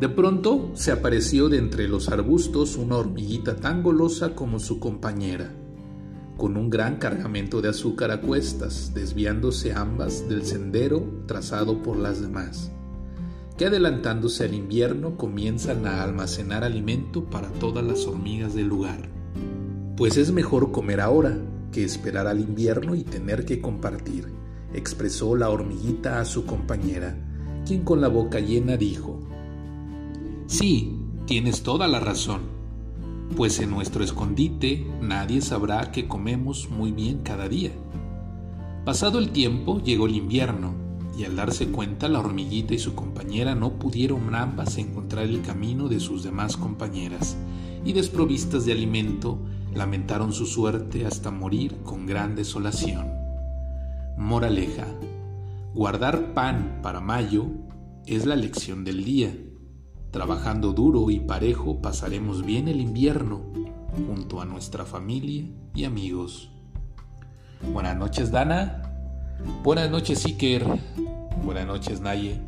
De pronto se apareció de entre los arbustos una hormiguita tan golosa como su compañera, con un gran cargamento de azúcar a cuestas, desviándose ambas del sendero trazado por las demás, que adelantándose al invierno comienzan a almacenar alimento para todas las hormigas del lugar. Pues es mejor comer ahora que esperar al invierno y tener que compartir, expresó la hormiguita a su compañera, quien con la boca llena dijo, Sí, tienes toda la razón, pues en nuestro escondite nadie sabrá que comemos muy bien cada día. Pasado el tiempo llegó el invierno, y al darse cuenta la hormiguita y su compañera no pudieron ambas encontrar el camino de sus demás compañeras, y desprovistas de alimento, lamentaron su suerte hasta morir con gran desolación. Moraleja. Guardar pan para mayo es la lección del día Trabajando duro y parejo pasaremos bien el invierno junto a nuestra familia y amigos. Buenas noches Dana. Buenas noches Iker. Buenas noches Naye.